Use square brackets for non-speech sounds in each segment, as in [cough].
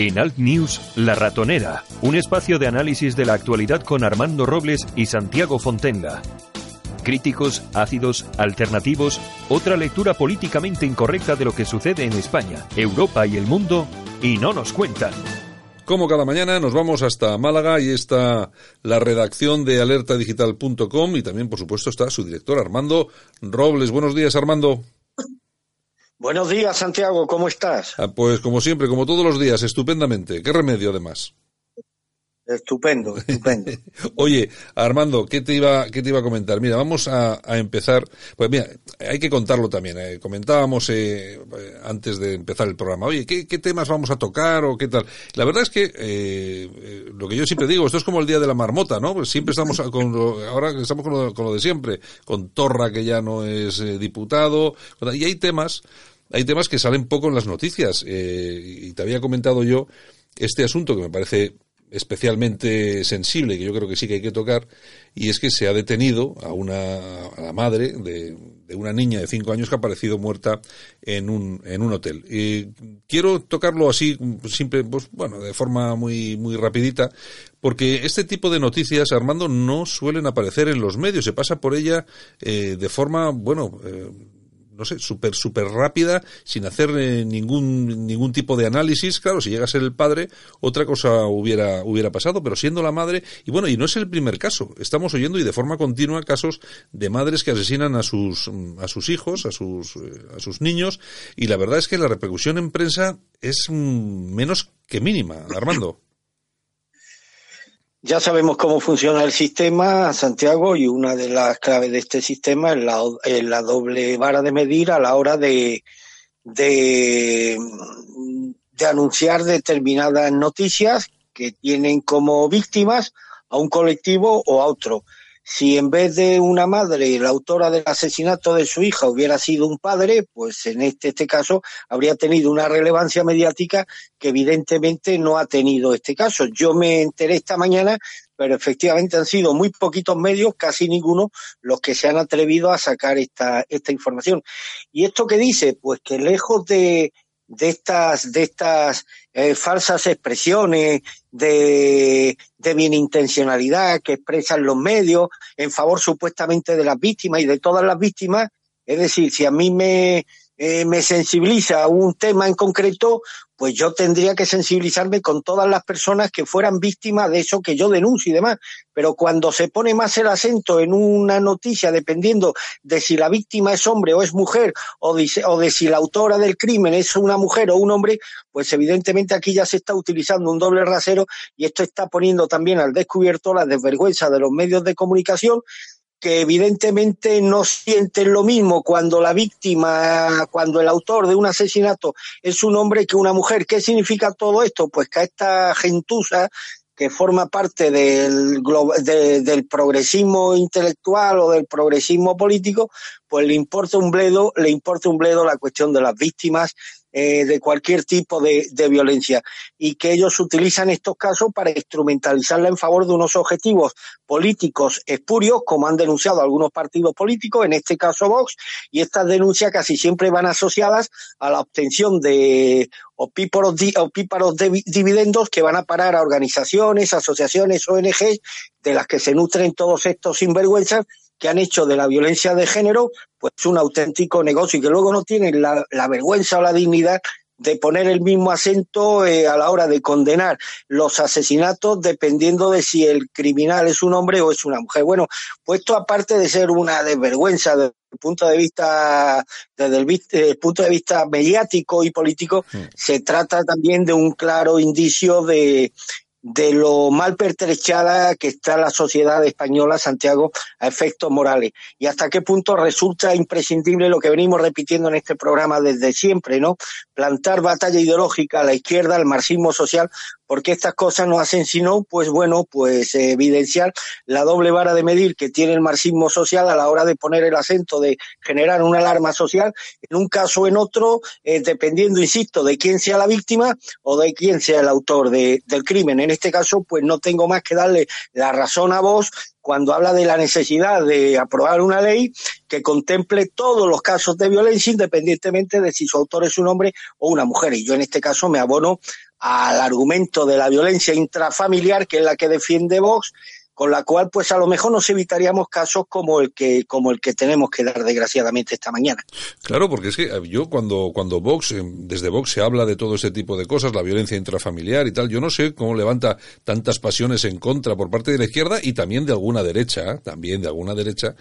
En Alt News, La Ratonera, un espacio de análisis de la actualidad con Armando Robles y Santiago Fontenga. Críticos, ácidos, alternativos, otra lectura políticamente incorrecta de lo que sucede en España, Europa y el mundo, y no nos cuentan. Como cada mañana nos vamos hasta Málaga y está la redacción de alertadigital.com y también por supuesto está su director Armando Robles. Buenos días Armando. Buenos días, Santiago, ¿cómo estás? Ah, pues como siempre, como todos los días, estupendamente. ¿Qué remedio además? Estupendo, estupendo. [laughs] Oye, Armando, ¿qué te iba, qué te iba a comentar? Mira, vamos a, empezar. Pues mira, hay que contarlo también. Eh. Comentábamos eh, antes de empezar el programa. Oye, ¿qué, temas vamos a tocar o qué tal? La verdad es que eh, lo que yo siempre digo, esto es como el día de la marmota, ¿no? Pues siempre estamos con lo, ahora estamos con lo, con lo de siempre, con Torra que ya no es diputado, y hay temas, hay temas que salen poco en las noticias. y te había comentado yo este asunto que me parece especialmente sensible, que yo creo que sí que hay que tocar, y es que se ha detenido a una a la madre de, de una niña de cinco años que ha aparecido muerta en un, en un hotel. Y quiero tocarlo así, simple, pues, bueno, de forma muy, muy rapidita, porque este tipo de noticias, Armando, no suelen aparecer en los medios. Se pasa por ella eh, de forma, bueno, eh, no sé, súper, súper rápida, sin hacer eh, ningún, ningún tipo de análisis. Claro, si llega a ser el padre, otra cosa hubiera, hubiera pasado, pero siendo la madre, y bueno, y no es el primer caso. Estamos oyendo y de forma continua casos de madres que asesinan a sus, a sus hijos, a sus, eh, a sus niños, y la verdad es que la repercusión en prensa es mm, menos que mínima, Armando. Ya sabemos cómo funciona el sistema, Santiago, y una de las claves de este sistema es la, doble vara de medir a la hora de, anunciar determinadas noticias que tienen como víctimas a un colectivo o a otro si en vez de una madre, la autora del asesinato de su hija, hubiera sido un padre, pues en este, este caso habría tenido una relevancia mediática que evidentemente no ha tenido este caso. Yo me enteré esta mañana, pero efectivamente han sido muy poquitos medios, casi ninguno, los que se han atrevido a sacar esta, esta información. ¿Y esto qué dice? Pues que lejos de, de estas, de estas eh, falsas expresiones de, de bienintencionalidad que expresan los medios en favor supuestamente de las víctimas y de todas las víctimas. Es decir, si a mí me, eh, me sensibiliza un tema en concreto, pues yo tendría que sensibilizarme con todas las personas que fueran víctimas de eso que yo denuncio y demás. Pero cuando se pone más el acento en una noticia, dependiendo de si la víctima es hombre o es mujer, o de, o de si la autora del crimen es una mujer o un hombre, pues evidentemente aquí ya se está utilizando un doble rasero y esto está poniendo también al descubierto la desvergüenza de los medios de comunicación que evidentemente no sienten lo mismo cuando la víctima, cuando el autor de un asesinato es un hombre que una mujer. ¿Qué significa todo esto? Pues que a esta gentuza que forma parte del, del progresismo intelectual o del progresismo político, pues le importa un bledo, le importa un bledo la cuestión de las víctimas eh, de cualquier tipo de, de, violencia y que ellos utilizan estos casos para instrumentalizarla en favor de unos objetivos políticos espurios, como han denunciado algunos partidos políticos, en este caso Vox, y estas denuncias casi siempre van asociadas a la obtención de opíparos, opíparos de dividendos que van a parar a organizaciones, asociaciones, ONG, de las que se nutren todos estos sinvergüenzas que han hecho de la violencia de género pues un auténtico negocio y que luego no tienen la, vergüenza o la dignidad de poner el mismo acento eh, a la hora de condenar los asesinatos dependiendo de si el criminal es un hombre o es una mujer. Bueno, pues esto aparte de ser una desvergüenza desde el punto de vista desde el, punto de vista mediático y político, mm. se trata también de un claro indicio de de lo mal pertrechada que está la sociedad española, Santiago, a efectos morales. Y hasta qué punto resulta imprescindible lo que venimos repitiendo en este programa desde siempre, ¿no? Plantar batalla ideológica a la izquierda, al marxismo social, porque estas cosas no hacen sino, pues bueno, pues evidenciar la doble vara de medir que tiene el marxismo social a la hora de poner el acento de generar una alarma social, en un caso o en otro, eh, dependiendo, insisto, de quién sea la víctima o de quién sea el autor de, del crimen. En este caso, pues no tengo más que darle la razón a vos cuando habla de la necesidad de aprobar una ley que contemple todos los casos de violencia, independientemente de si su autor es un hombre o una mujer. Y yo en este caso me abono al argumento de la violencia intrafamiliar, que es la que defiende Vox, con la cual pues a lo mejor nos evitaríamos casos como el que como el que tenemos que dar desgraciadamente esta mañana. Claro, porque es que eh, yo cuando cuando Vox eh, desde Vox se habla de todo ese tipo de cosas, la violencia intrafamiliar y tal, yo no sé cómo levanta tantas pasiones en contra por parte de la izquierda y también de alguna derecha, ¿eh? también de alguna derecha,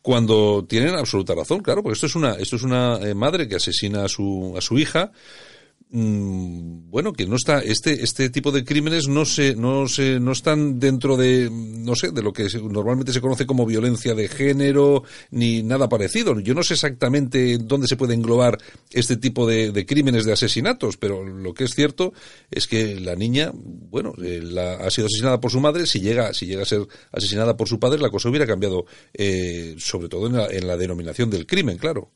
cuando tienen absoluta razón, claro, porque esto es una esto es una madre que asesina a su a su hija bueno, que no está, este, este tipo de crímenes no se, no se, no están dentro de, no sé, de lo que normalmente se conoce como violencia de género, ni nada parecido. Yo no sé exactamente dónde se puede englobar este tipo de, crímenes de asesinatos, pero lo que es cierto es que la niña, bueno, eh, la, ha sido asesinada por su madre, si llega, si llega a ser asesinada por su padre, la cosa hubiera cambiado, eh, sobre todo en la, en la denominación del crimen, claro.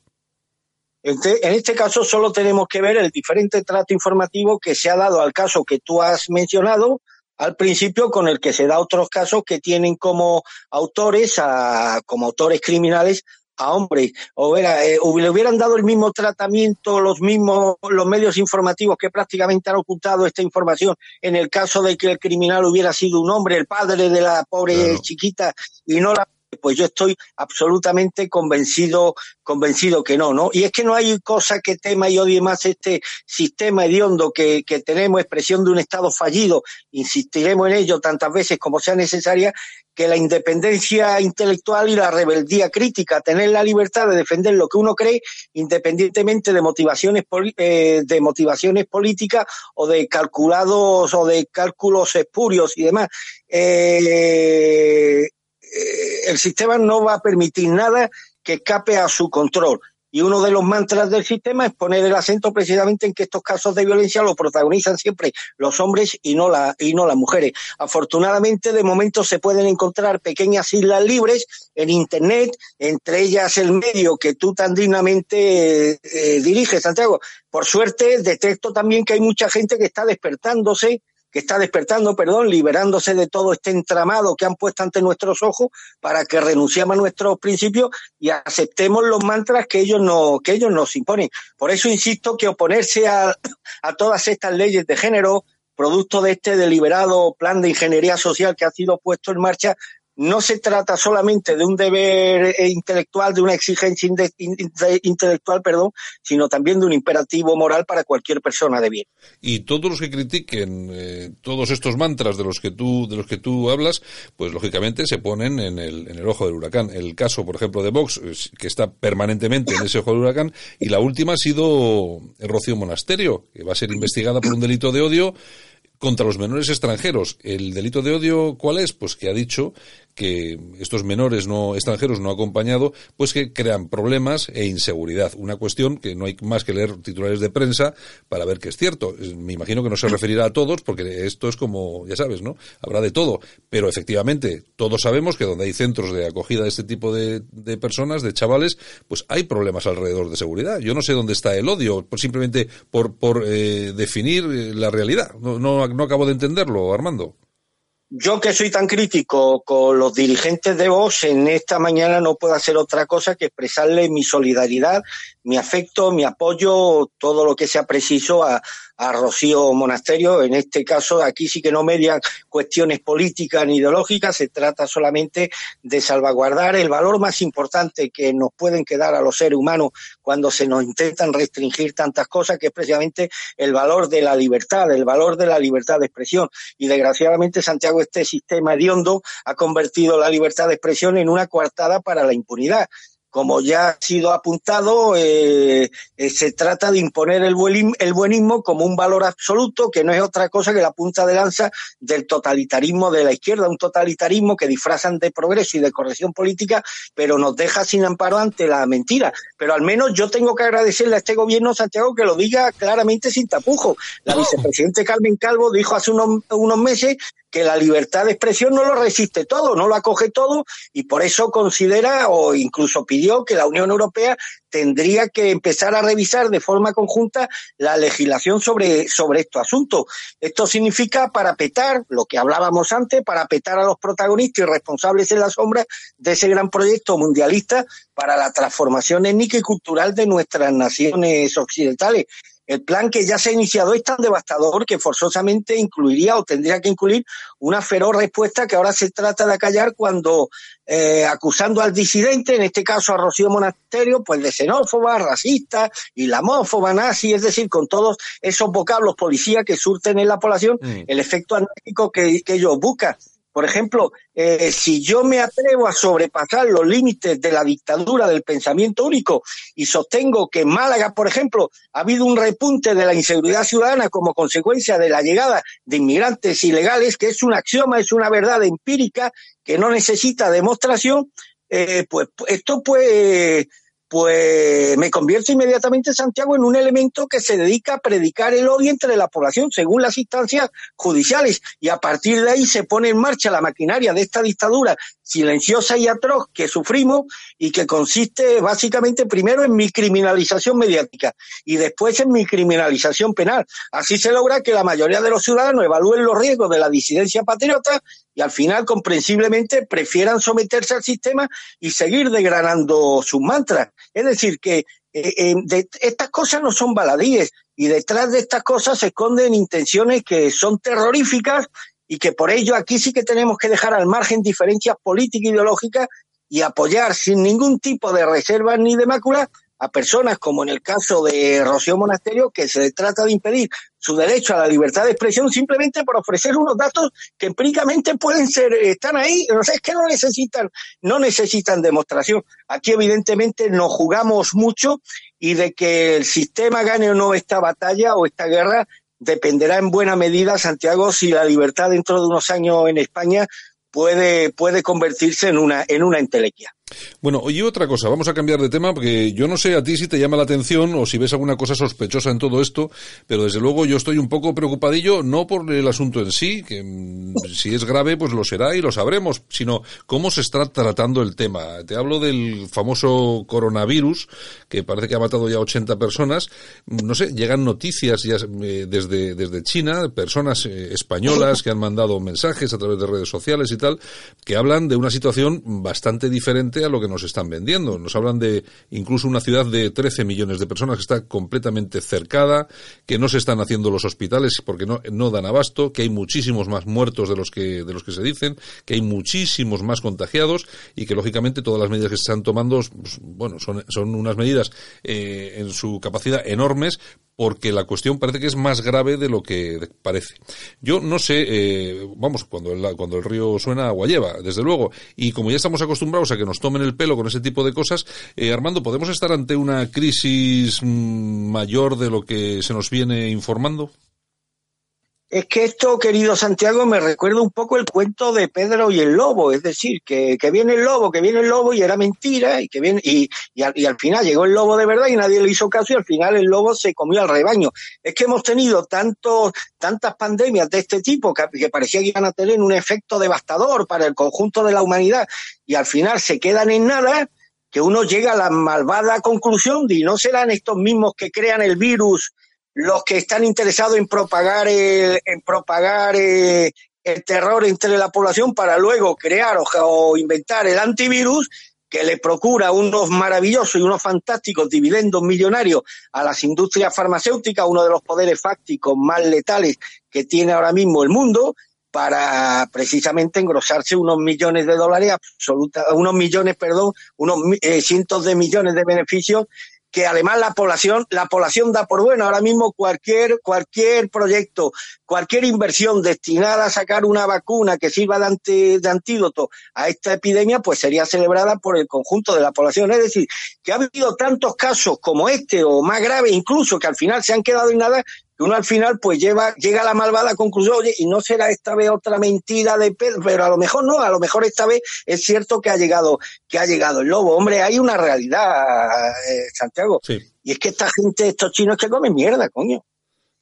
En este caso solo tenemos que ver el diferente trato informativo que se ha dado al caso que tú has mencionado al principio con el que se da otros casos que tienen como autores, a, como autores criminales a hombres. O vera, eh, le hubieran dado el mismo tratamiento los mismos los medios informativos que prácticamente han ocultado esta información en el caso de que el criminal hubiera sido un hombre, el padre de la pobre chiquita y no la pues yo estoy absolutamente convencido, convencido que no, ¿no? Y es que no hay cosa que tema y odie más este sistema hediondo que, que tenemos, expresión de un Estado fallido, insistiremos en ello tantas veces como sea necesaria, que la independencia intelectual y la rebeldía crítica, tener la libertad de defender lo que uno cree, independientemente de motivaciones eh, de motivaciones políticas o de calculados o de cálculos espurios y demás. Eh, el sistema no va a permitir nada que escape a su control. Y uno de los mantras del sistema es poner el acento precisamente en que estos casos de violencia lo protagonizan siempre los hombres y no, la, y no las mujeres. Afortunadamente, de momento se pueden encontrar pequeñas islas libres en Internet, entre ellas el medio que tú tan dignamente eh, diriges, Santiago. Por suerte, detecto también que hay mucha gente que está despertándose está despertando, perdón, liberándose de todo este entramado que han puesto ante nuestros ojos para que renunciemos a nuestros principios y aceptemos los mantras que ellos, no, que ellos nos imponen. Por eso insisto que oponerse a, a todas estas leyes de género, producto de este deliberado plan de ingeniería social que ha sido puesto en marcha, no se trata solamente de un deber eh, intelectual, de una exigencia intelectual, perdón, sino también de un imperativo moral para cualquier persona de bien. Y todos los que critiquen eh, todos estos mantras de los que tú de los que tú hablas, pues lógicamente se ponen en el, en el ojo del huracán. El caso, por ejemplo, de Vox, que está permanentemente en ese ojo del huracán, y la última ha sido Rocío Monasterio, que va a ser investigada por un delito de odio contra los menores extranjeros. ¿El delito de odio cuál es? Pues que ha dicho que estos menores no extranjeros no acompañados, pues que crean problemas e inseguridad. Una cuestión que no hay más que leer titulares de prensa para ver que es cierto. Me imagino que no se referirá a todos, porque esto es como, ya sabes, ¿no? Habrá de todo. Pero efectivamente, todos sabemos que donde hay centros de acogida de este tipo de, personas, de chavales, pues hay problemas alrededor de seguridad. Yo no sé dónde está el odio, simplemente por, por eh, definir eh, la realidad. No, no, no acabo de entenderlo, Armando. Yo que soy tan crítico con los dirigentes de Vox, en esta mañana no puedo hacer otra cosa que expresarle mi solidaridad, mi afecto, mi apoyo, todo lo que sea preciso a, a Rocío Monasterio. En este caso, aquí sí que no median cuestiones políticas ni ideológicas, se trata solamente de salvaguardar el valor más importante que nos pueden quedar a los seres humanos cuando se nos intentan restringir tantas cosas, que es precisamente el valor de la libertad, el valor de la libertad de expresión. Y desgraciadamente, Santiago, este sistema hediondo ha convertido la libertad de expresión en una coartada para la impunidad como ya ha sido apuntado, eh, eh, se trata de imponer el, buenismo como un valor absoluto, que no es otra cosa que la punta de lanza del totalitarismo de la izquierda, un totalitarismo que disfrazan de progreso y de corrección política, pero nos deja sin amparo ante la mentira. Pero al menos yo tengo que agradecerle a este gobierno, Santiago, que lo diga claramente sin tapujo. La vicepresidente Carmen Calvo dijo hace unos, unos meses que la libertad de expresión no lo resiste todo, no lo acoge todo y por eso considera o incluso pidió que la Unión Europea tendría que empezar a revisar de forma conjunta la legislación sobre, sobre estos asuntos. Esto significa parapetar, lo que hablábamos antes, parapetar a los protagonistas y responsables en la sombra de ese gran proyecto mundialista para la transformación étnica y cultural de nuestras naciones occidentales el plan que ya se ha iniciado es tan devastador que forzosamente incluiría o tendría que incluir una feroz respuesta que ahora se trata de acallar cuando eh, acusando al disidente, en este caso a Rocío Monasterio, pues de xenófoba, racista, islamófoba, nazi, es decir, con todos esos vocablos policía que surten en la población mm. el efecto anárquico que, que ellos buscan. Por ejemplo, eh, si yo me atrevo a sobrepasar los límites de la dictadura del pensamiento único y sostengo que en Málaga, por ejemplo, ha habido un repunte de la inseguridad ciudadana como consecuencia de la llegada de inmigrantes ilegales, que es un axioma, es una verdad empírica que no necesita demostración, eh, pues esto pues pues me convierto inmediatamente Santiago en un elemento que se dedica a predicar el odio entre la población según las instancias judiciales y a partir de ahí se pone en marcha la maquinaria de esta dictadura silenciosa y atroz que sufrimos y que consiste básicamente primero en mi criminalización mediática y después en mi criminalización penal. Así se logra que la mayoría de los ciudadanos evalúen los riesgos de la disidencia patriota y al final comprensiblemente prefieran someterse al sistema y seguir degranando sus mantras. Es decir, que eh, eh, estas cosas no son baladíes y detrás de estas cosas se esconden intenciones que son terroríficas y que por ello aquí sí que tenemos que dejar al margen diferencias políticas e ideológicas y apoyar sin ningún tipo de reservas ni de mácula a personas como en el caso de Rocío Monasterio, que se trata de impedir su derecho a la libertad de expresión simplemente por ofrecer unos datos que empíricamente pueden ser, están ahí, no sé, es que no necesitan, no necesitan demostración. Aquí evidentemente nos jugamos mucho y de que el sistema gane o no esta batalla o esta guerra dependerá en buena medida, Santiago, si la libertad dentro de unos años en España puede, puede convertirse en una, en una entelequia. Bueno, oye otra cosa, vamos a cambiar de tema porque yo no sé a ti si te llama la atención o si ves alguna cosa sospechosa en todo esto, pero desde luego yo estoy un poco preocupadillo, no por el asunto en sí, que mm, si es grave pues lo será y lo sabremos, sino cómo se está tratando el tema. Te hablo del famoso coronavirus, que parece que ha matado ya 80 personas. No sé, llegan noticias ya eh, desde, desde China, personas eh, españolas que han mandado mensajes a través de redes sociales y tal, que hablan de una situación bastante diferente a lo que nos están vendiendo. Nos hablan de incluso una ciudad de 13 millones de personas que está completamente cercada, que no se están haciendo los hospitales porque no, dan abasto, que hay muchísimos más muertos de los que, de los que se dicen, que hay muchísimos más contagiados y que lógicamente todas las medidas que se están tomando, pues, bueno, son, son unas medidas eh, en su capacidad enormes, porque la cuestión parece que es más grave de lo que parece. Yo no sé, eh, vamos, cuando el, cuando el río suena, agua lleva, desde luego, y como ya estamos acostumbrados a que nos tomen el pelo con ese tipo de cosas, eh, Armando, ¿podemos estar ante una crisis mm, mayor de lo que se nos viene informando? Es que esto, querido Santiago, me recuerda un poco el cuento de Pedro y el lobo, es decir, que, viene el lobo, que viene el lobo y era mentira, y que viene, y, al, final llegó el lobo de verdad y nadie le hizo caso y al final el lobo se comió al rebaño. Es que hemos tenido tantos, tantas pandemias de este tipo que, que parecía que iban a tener un efecto devastador para el conjunto de la humanidad y al final se quedan en nada, que uno llega a la malvada conclusión de no serán estos mismos que crean el virus los que están interesados en propagar el, en propagar eh, el terror entre la población para luego crear o, inventar el antivirus que le procura unos maravillosos y unos fantásticos dividendos millonarios a las industrias farmacéuticas, uno de los poderes fácticos más letales que tiene ahora mismo el mundo, para precisamente engrosarse unos millones de dólares, absoluta, unos millones, perdón, unos eh, cientos de millones de beneficios que además la población, la población da por bueno. Ahora mismo cualquier, cualquier proyecto, cualquier inversión destinada a sacar una vacuna que sirva de, de antídoto a esta epidemia, pues sería celebrada por el conjunto de la población. Es decir, que ha habido tantos casos como este o más grave incluso que al final se han quedado en nada que uno al final pues lleva, llega a la malvada conclusión, oye, y no será esta vez otra mentira de Pedro, pero a lo mejor no, a lo mejor esta vez es cierto que ha llegado, que ha llegado el lobo. Hombre, hay una realidad, eh, Santiago. Sí. Y es que esta gente, estos chinos que comen mierda, coño.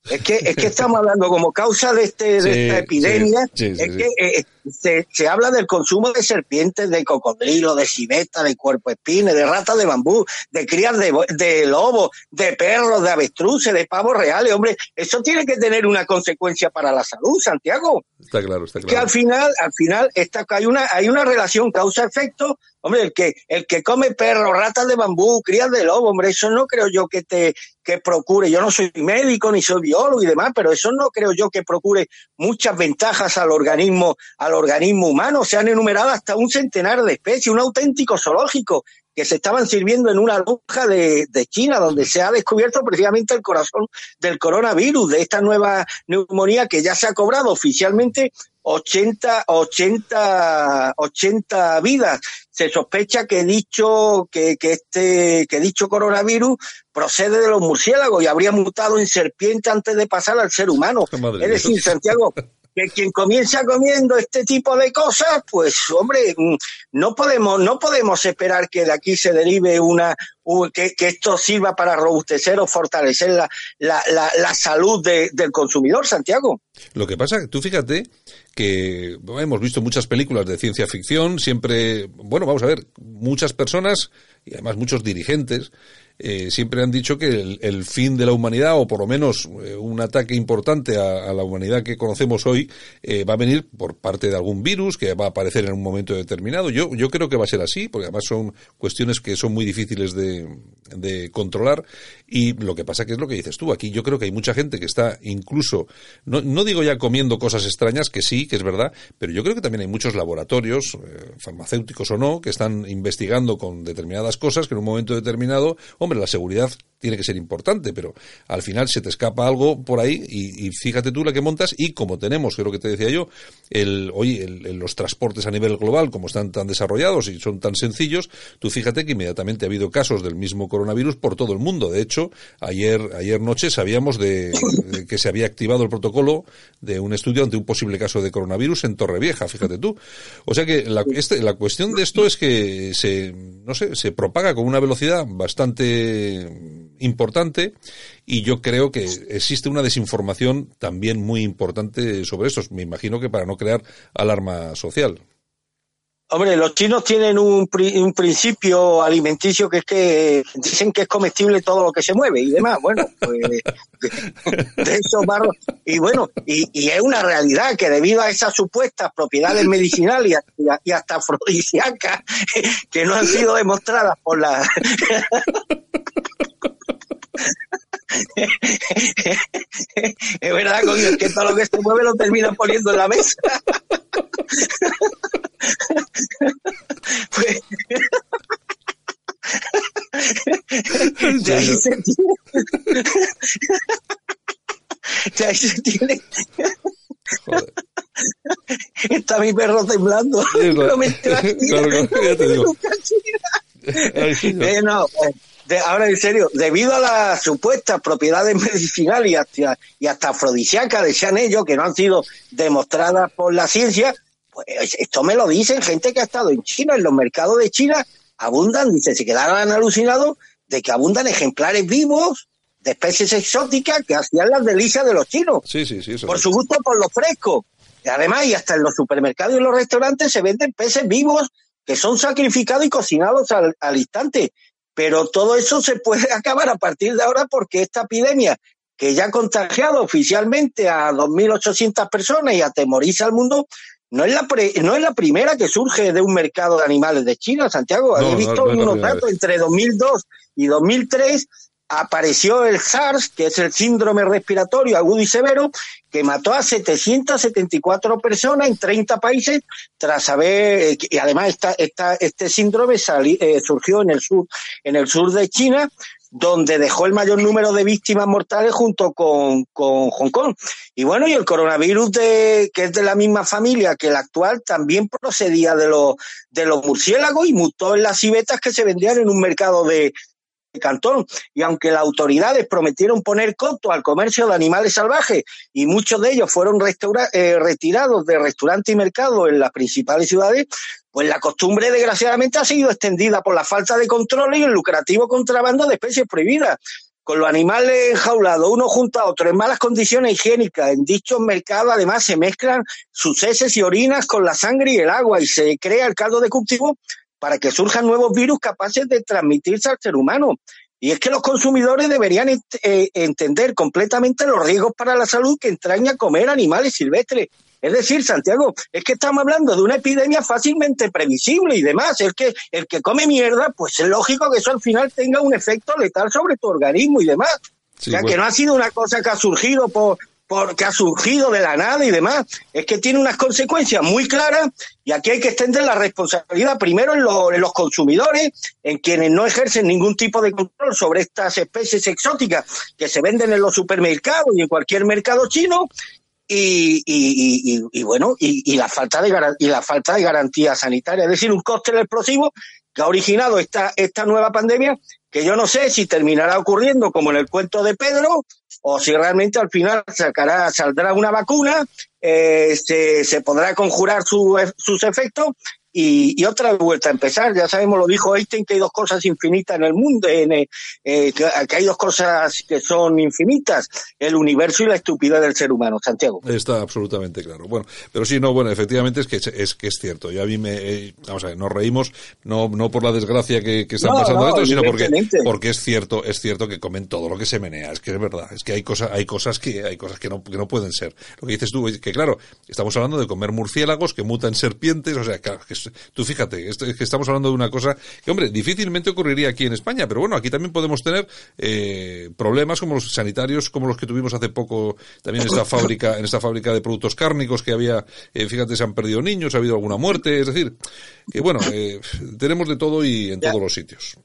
Es que, es que estamos hablando como causa de este, de sí, esta epidemia, sí, es que eh, se, se, habla del consumo de serpientes, de cocodrilo, de civeta, de cuerpo espines, de ratas de bambú, de crías de, de lobos, de perros, de avestruces, de pavos reales. Hombre, eso tiene que tener una consecuencia para la salud, Santiago. Está claro, está claro. Que al final, al final, está, hay una, hay una relación causa-efecto Hombre, el que, el que come perro, ratas de bambú, crías de lobo, hombre, eso no creo yo que te, que procure, yo no soy médico ni soy biólogo y demás, pero eso no creo yo que procure muchas ventajas al organismo, al organismo humano. Se han enumerado hasta un centenar de especies, un auténtico zoológico que se estaban sirviendo en una lonja de, de, China, donde se ha descubierto precisamente el corazón del coronavirus, de esta nueva neumonía que ya se ha cobrado oficialmente 80, 80, 80 vidas. Se sospecha que dicho, que, que este, que dicho coronavirus procede de los murciélagos y habría mutado en serpiente antes de pasar al ser humano. es decir, Santiago, [laughs] que quien comienza comiendo este tipo de cosas, pues hombre, mm, no podemos, no podemos esperar que de aquí se derive una, que, que, esto sirva para robustecer o fortalecer la, la, la, la salud de, del consumidor, Santiago. Lo que pasa, tú fíjate que hemos visto muchas películas de ciencia ficción, siempre, bueno, vamos a ver, muchas personas y además muchos dirigentes eh, siempre han dicho que el, fin de la humanidad, o por lo menos eh, un ataque importante a, a, la humanidad que conocemos hoy, eh, va a venir por parte de algún virus que va a aparecer en un momento determinado. Yo, yo creo que va a ser así, porque además son cuestiones que son muy difíciles de, de controlar. Y lo que pasa que es lo que dices tú. Aquí yo creo que hay mucha gente que está incluso, no, no digo ya comiendo cosas extrañas, que sí, que es verdad, pero yo creo que también hay muchos laboratorios, eh, farmacéuticos o no, que están investigando con determinadas cosas que en un momento determinado hombre, la seguridad tiene que ser importante, pero al final se te escapa algo por ahí y, fíjate tú la que montas y como tenemos, que es lo que te decía yo, el, hoy el, los transportes a nivel global, como están tan desarrollados y son tan sencillos, tú fíjate que inmediatamente ha habido casos del mismo coronavirus por todo el mundo. De hecho, ayer, ayer noche sabíamos de, de que se había activado el protocolo de un estudio ante un posible caso de coronavirus en Torrevieja, fíjate tú. O sea que la, este, la cuestión de esto es que se, no sé, se propaga con una velocidad bastante importante y yo creo que existe una desinformación también muy importante sobre esto. Me imagino que para no crear alarma social. Hombre, los chinos tienen un, principio alimenticio que es que dicen que es comestible todo lo que se mueve y demás. Bueno, pues [laughs] de, esos barros. Y bueno, y, y, es una realidad que debido a esas supuestas propiedades medicinales y, y hasta afrodisíacas [laughs] que no han sido demostradas por la. [laughs] es verdad, coño, es que todo lo que se mueve lo termina poniendo en la mesa. pues, de ahí se tiene. De ahí se tiene. Joder. Está mi perro temblando. [laughs] Sí, no ya te digo. eh, no, de, ahora en serio, debido a las supuestas propiedades [laughs] medicinales y hasta, y hasta afrodisíacas, decían ellos, que no han sido demostradas por la ciencia, pues esto me lo dicen gente que ha estado en China, en los mercados de China abundan, dice, se quedaron alucinados de que abundan ejemplares vivos de especies exóticas que hacían las delicias de los chinos. Sí, sí, sí. Eso por su gusto por lo fresco. Y además, y hasta en los supermercados y los restaurantes se venden peces vivos que son sacrificados y cocinados al, al instante. Pero todo eso se puede [laughs] acabar a partir de ahora porque esta epidemia, que ya ha contagiado oficialmente a 2.800 personas y atemoriza al mundo, no es, la pre, no es la primera que surge de un mercado de animales de China, Santiago. No, He visto no, no unos datos entre 2002 y 2003 apareció el SARS, que es el síndrome respiratorio agudo y severo, que mató a 774 personas en 30 países tras haber, y además este síndrome eh, surgió en el sur, en el sur de China, donde dejó el mayor número de víctimas mortales junto con, con Hong Kong. Y bueno, y el coronavirus de, que es de la misma familia que el actual también procedía de los, de los murciélagos y mutó en las civetas que se vendían en un mercado de, Cantón. Y aunque las autoridades prometieron poner coto al comercio de animales salvajes y muchos de ellos fueron eh, retirados de restaurantes y mercados en las principales ciudades, pues la costumbre desgraciadamente ha sido extendida por la falta de control y el lucrativo contrabando de especies prohibidas. con los animales enjaulados, uno junto a otro, en malas condiciones higiénicas, en dichos mercados además se mezclan sus heces y orinas con la sangre y el agua y se crea el caldo de cultivo para que surjan nuevos virus capaces de transmitirse al ser humano. Y es que los consumidores deberían eh, entender completamente los riesgos para la salud que entraña comer animales silvestres. Es decir, Santiago, es que estamos hablando de una epidemia fácilmente previsible y demás. Es que el que come mierda, pues es lógico que eso al final tenga un efecto letal sobre tu organismo y demás. o sea, que no ha sido una cosa que ha surgido por, porque ha surgido de la nada y demás. Es que tiene unas consecuencias muy claras y aquí hay que extender la responsabilidad primero en, los consumidores, en quienes no ejercen ningún tipo de control sobre estas especies exóticas que se venden en los supermercados y en cualquier mercado chino y, bueno, y, la falta de y la falta de garantía sanitaria, es decir, un cóctel explosivo que ha originado esta, esta nueva pandemia, que yo no sé si terminará ocurriendo como en el cuento de Pedro, o si realmente al final sacará, saldrá una vacuna, eh, se, se podrá conjurar su, sus efectos y, y, otra vuelta a empezar. Ya sabemos, lo dijo Einstein, que hay dos cosas infinitas en el mundo, en, eh, que, que, hay dos cosas que son infinitas, el universo y la estupidez del ser humano, Santiago. Está absolutamente claro. Bueno, pero sí, no, bueno, efectivamente es que es, que es cierto. Y a mí me, eh, vamos a ver, nos reímos no, no por la desgracia que, que están no, pasando no, esto, sino porque, porque es cierto, es cierto que comen todo lo que se menea. Es que es verdad, es que hay cosas, hay cosas que, hay cosas que no, que no pueden ser. Lo que dices tú, que claro, estamos hablando de comer murciélagos que mutan serpientes, o sea, que es, tú fíjate, es que estamos hablando de una cosa que, hombre, difícilmente ocurriría aquí en España, pero bueno, aquí también podemos tener eh, problemas como los sanitarios, como los que tuvimos hace poco también en esta [coughs] fábrica, en esta fábrica de productos cárnicos que había, eh, fíjate, se han perdido niños, ha habido alguna muerte, es decir, que bueno, eh, tenemos de todo y en todos los sitios.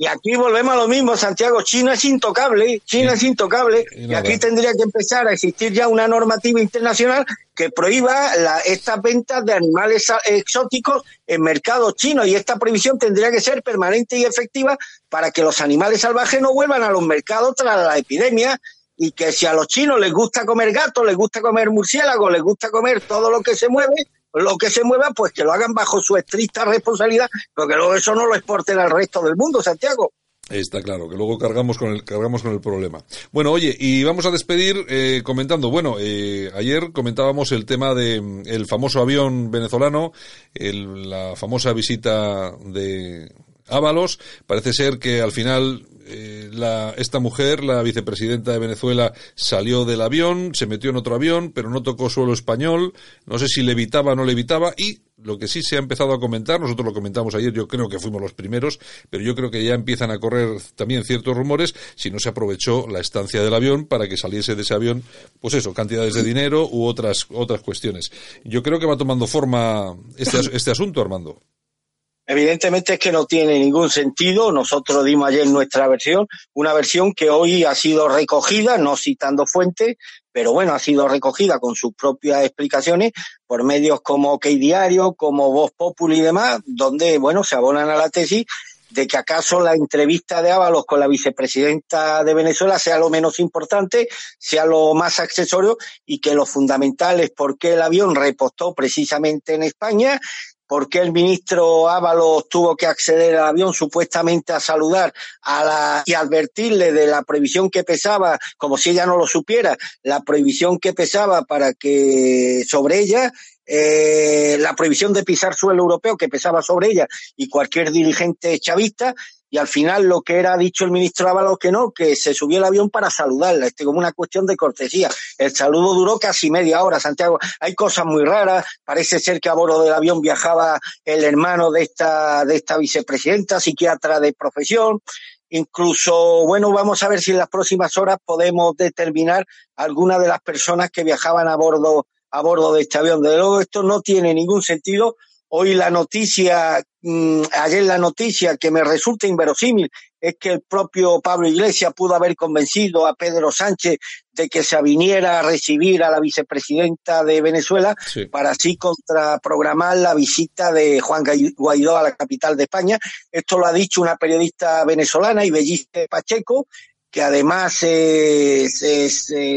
Y aquí volvemos a lo mismo, Santiago. China es intocable, China es intocable. Y, aquí tendría que empezar a existir ya una normativa internacional que prohíba la, estas ventas de animales exóticos en mercados chinos. Y esta prohibición tendría que ser permanente y efectiva para que los animales salvajes no vuelvan a los mercados tras la epidemia y que si a los chinos les gusta comer gatos, les gusta comer murciélagos, les gusta comer todo lo que se mueve, lo que se mueva, pues que lo hagan bajo su estricta responsabilidad, porque luego eso no lo exporten al resto del mundo, Santiago. Está claro, que luego cargamos con el, cargamos con el problema. Bueno, oye, y vamos a despedir eh, comentando, bueno, eh, ayer comentábamos el tema de mm, el famoso avión venezolano, la famosa visita de Ábalos. Parece ser que al final eh, la, esta mujer, la vicepresidenta de Venezuela, salió del avión, se metió en otro avión, pero no tocó suelo español, no sé si levitaba o no levitaba, y lo que sí se ha empezado a comentar, nosotros lo comentamos ayer, yo creo que fuimos los primeros, pero yo creo que ya empiezan a correr también ciertos rumores si no se aprovechó la estancia del avión para que saliese de ese avión, pues eso, cantidades de dinero u otras, otras cuestiones. Yo creo que va tomando forma este, [clears throat] este asunto, Armando. Evidentemente es que no tiene ningún sentido. Nosotros dimos ayer nuestra versión, una versión que hoy ha sido recogida, no citando fuentes, pero bueno, ha sido recogida con sus propias explicaciones por medios como OK Diario, como Voz Populi y demás, donde, bueno, se abonan a la tesis de que acaso la entrevista de Ábalos con la vicepresidenta de Venezuela sea lo menos importante, sea lo más accesorio y que lo fundamental es por qué el avión repostó precisamente en España por qué el ministro Ábalos tuvo que acceder al avión supuestamente a saludar a la, y advertirle de la prohibición que pesaba, como si ella no lo supiera, la prohibición que pesaba para que sobre ella eh, la prohibición de pisar suelo europeo que pesaba sobre ella y cualquier dirigente chavista y al final lo que era dicho el ministro Ábalos que no, que se subió el avión para saludarla, este como una cuestión de cortesía. El saludo duró casi media hora, Santiago. Hay cosas muy raras, parece ser que a bordo del avión viajaba el hermano de esta, de esta vicepresidenta, psiquiatra de profesión. Incluso, bueno, vamos a ver si en las próximas horas podemos determinar alguna de las personas que viajaban a bordo, a bordo de este avión. De luego, esto no tiene ningún sentido Hoy la noticia, mmm, ayer la noticia que me resulta inverosímil es que el propio Pablo Iglesias pudo haber convencido a Pedro Sánchez de que se aviniera a recibir a la vicepresidenta de Venezuela sí. para así contraprogramar la visita de Juan Guaidó a la capital de España. Esto lo ha dicho una periodista venezolana, Ibellice Pacheco, que además eh,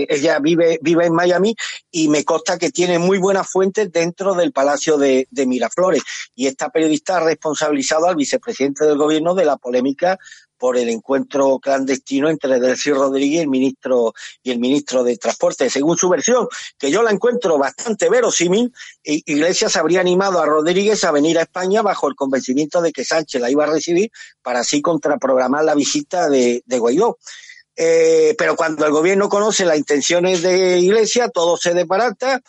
ella vive, vive en Miami y me consta que tiene muy buenas fuentes dentro del Palacio de, de, Miraflores. Y esta periodista ha responsabilizado al vicepresidente del gobierno de la polémica por el encuentro clandestino entre Delcy Rodríguez y el ministro y el ministro de Transporte. Según su versión, que yo la encuentro bastante verosímil, Iglesias habría animado a Rodríguez a venir a España bajo el convencimiento de que Sánchez la iba a recibir para así contraprogramar la visita de, de Guaidó. Eh, pero cuando el gobierno conoce las intenciones de Iglesia, todo se desbarata.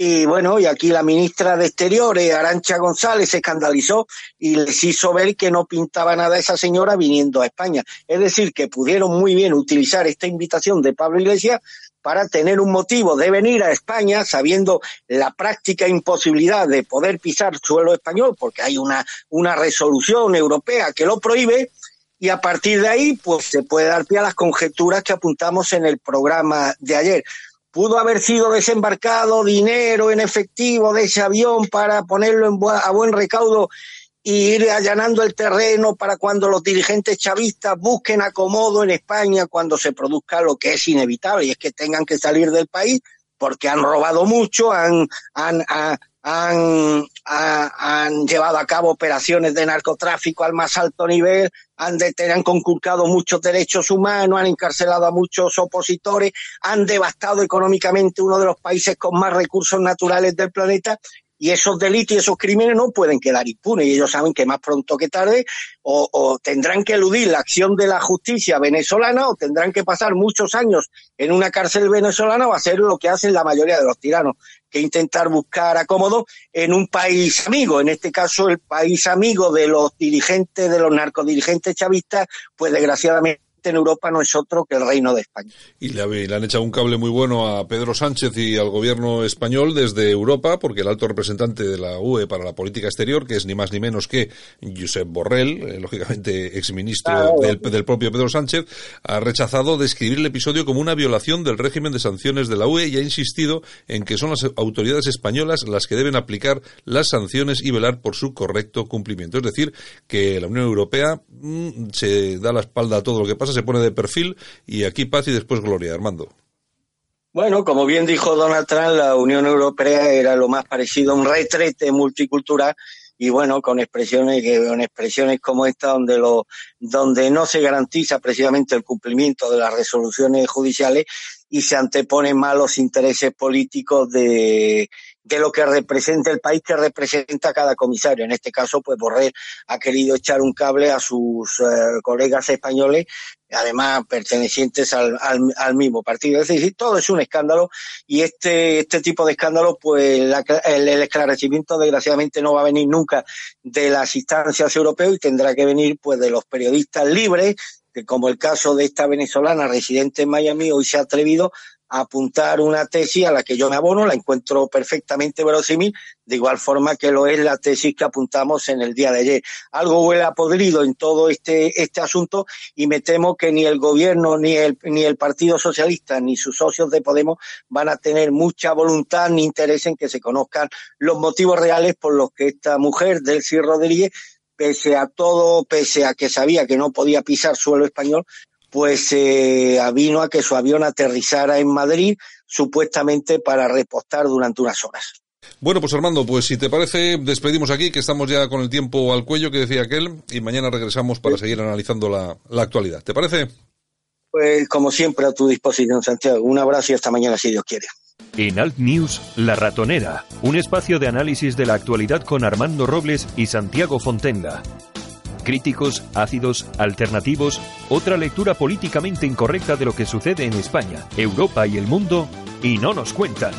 Y bueno, y aquí la ministra de Exteriores, Arancha González, se escandalizó y les hizo ver que no pintaba nada esa señora viniendo a España. Es decir, que pudieron muy bien utilizar esta invitación de Pablo Iglesias para tener un motivo de venir a España sabiendo la práctica imposibilidad de poder pisar suelo español, porque hay una, una resolución europea que lo prohíbe, y a partir de ahí, pues se puede dar pie a las conjeturas que apuntamos en el programa de ayer. Pudo haber sido desembarcado dinero en efectivo de ese avión para ponerlo en a buen recaudo y ir allanando el terreno para cuando los dirigentes chavistas busquen acomodo en España cuando se produzca lo que es inevitable y es que tengan que salir del país porque han robado mucho, han, han, han, han, llevado a cabo operaciones de narcotráfico al más alto nivel, han, han conculcado muchos derechos humanos, han encarcelado a muchos opositores, han devastado económicamente uno de los países con más recursos naturales del planeta y esos delitos y esos crímenes no pueden quedar impunes y ellos saben que más pronto que tarde o, o, tendrán que eludir la acción de la justicia venezolana o tendrán que pasar muchos años en una cárcel venezolana o hacer lo que hacen la mayoría de los tiranos, que intentar buscar acomodo en un país amigo, en este caso el país amigo de los dirigentes, de los narcodirigentes chavistas, pues desgraciadamente en Europa no es otro que el Reino de España. Y le, han echado un cable muy bueno a Pedro Sánchez y al gobierno español desde Europa, porque el alto representante de la UE para la política exterior, que es ni más ni menos que Josep Borrell, eh, lógicamente exministro del, del, propio Pedro Sánchez, ha rechazado describir el episodio como una violación del régimen de sanciones de la UE y ha insistido en que son las autoridades españolas las que deben aplicar las sanciones y velar por su correcto cumplimiento. Es decir, que la Unión Europea mm, se da la espalda a todo lo que pasa se pone de perfil y aquí paz y después gloria, Armando. Bueno, como bien dijo Donald Trump, la Unión Europea era lo más parecido a un retrete multicultural y bueno, con expresiones con expresiones como esta donde lo donde no se garantiza precisamente el cumplimiento de las resoluciones judiciales y se anteponen más los intereses políticos de, de lo que representa el país que representa cada comisario. En este caso, pues Borrell ha querido echar un cable a sus eh, colegas españoles, además pertenecientes al, al, mismo partido. Es decir, todo es un escándalo y este, este tipo de escándalo, pues el, el, esclarecimiento desgraciadamente no va a venir nunca de las instancias europeas y tendrá que venir pues de los periodistas libres que como el caso de esta venezolana residente en Miami hoy se ha atrevido apuntar una tesis a la que yo me abono, la encuentro perfectamente verosímil, de igual forma que lo es la tesis que apuntamos en el día de ayer. Algo huele a podrido en todo este, este asunto y me temo que ni el gobierno, ni el, ni el Partido Socialista, ni sus socios de Podemos van a tener mucha voluntad ni interés en que se conozcan los motivos reales por los que esta mujer, Delcy Rodríguez, pese a todo, pese a que sabía que no podía pisar suelo español, pues eh, vino a que su avión aterrizara en Madrid, supuestamente para repostar durante unas horas. Bueno, pues Armando, pues si te parece, despedimos aquí, que estamos ya con el tiempo al cuello, que decía aquel, y mañana regresamos para seguir analizando la, la actualidad. ¿Te parece? Pues como siempre a tu disposición, Santiago. Un abrazo y hasta mañana, si Dios quiere. En Alt News, La Ratonera, un espacio de análisis de la actualidad con Armando Robles y Santiago Fontenga críticos, ácidos, alternativos, otra lectura políticamente incorrecta de lo que sucede en España, Europa y el mundo, y no nos cuentan.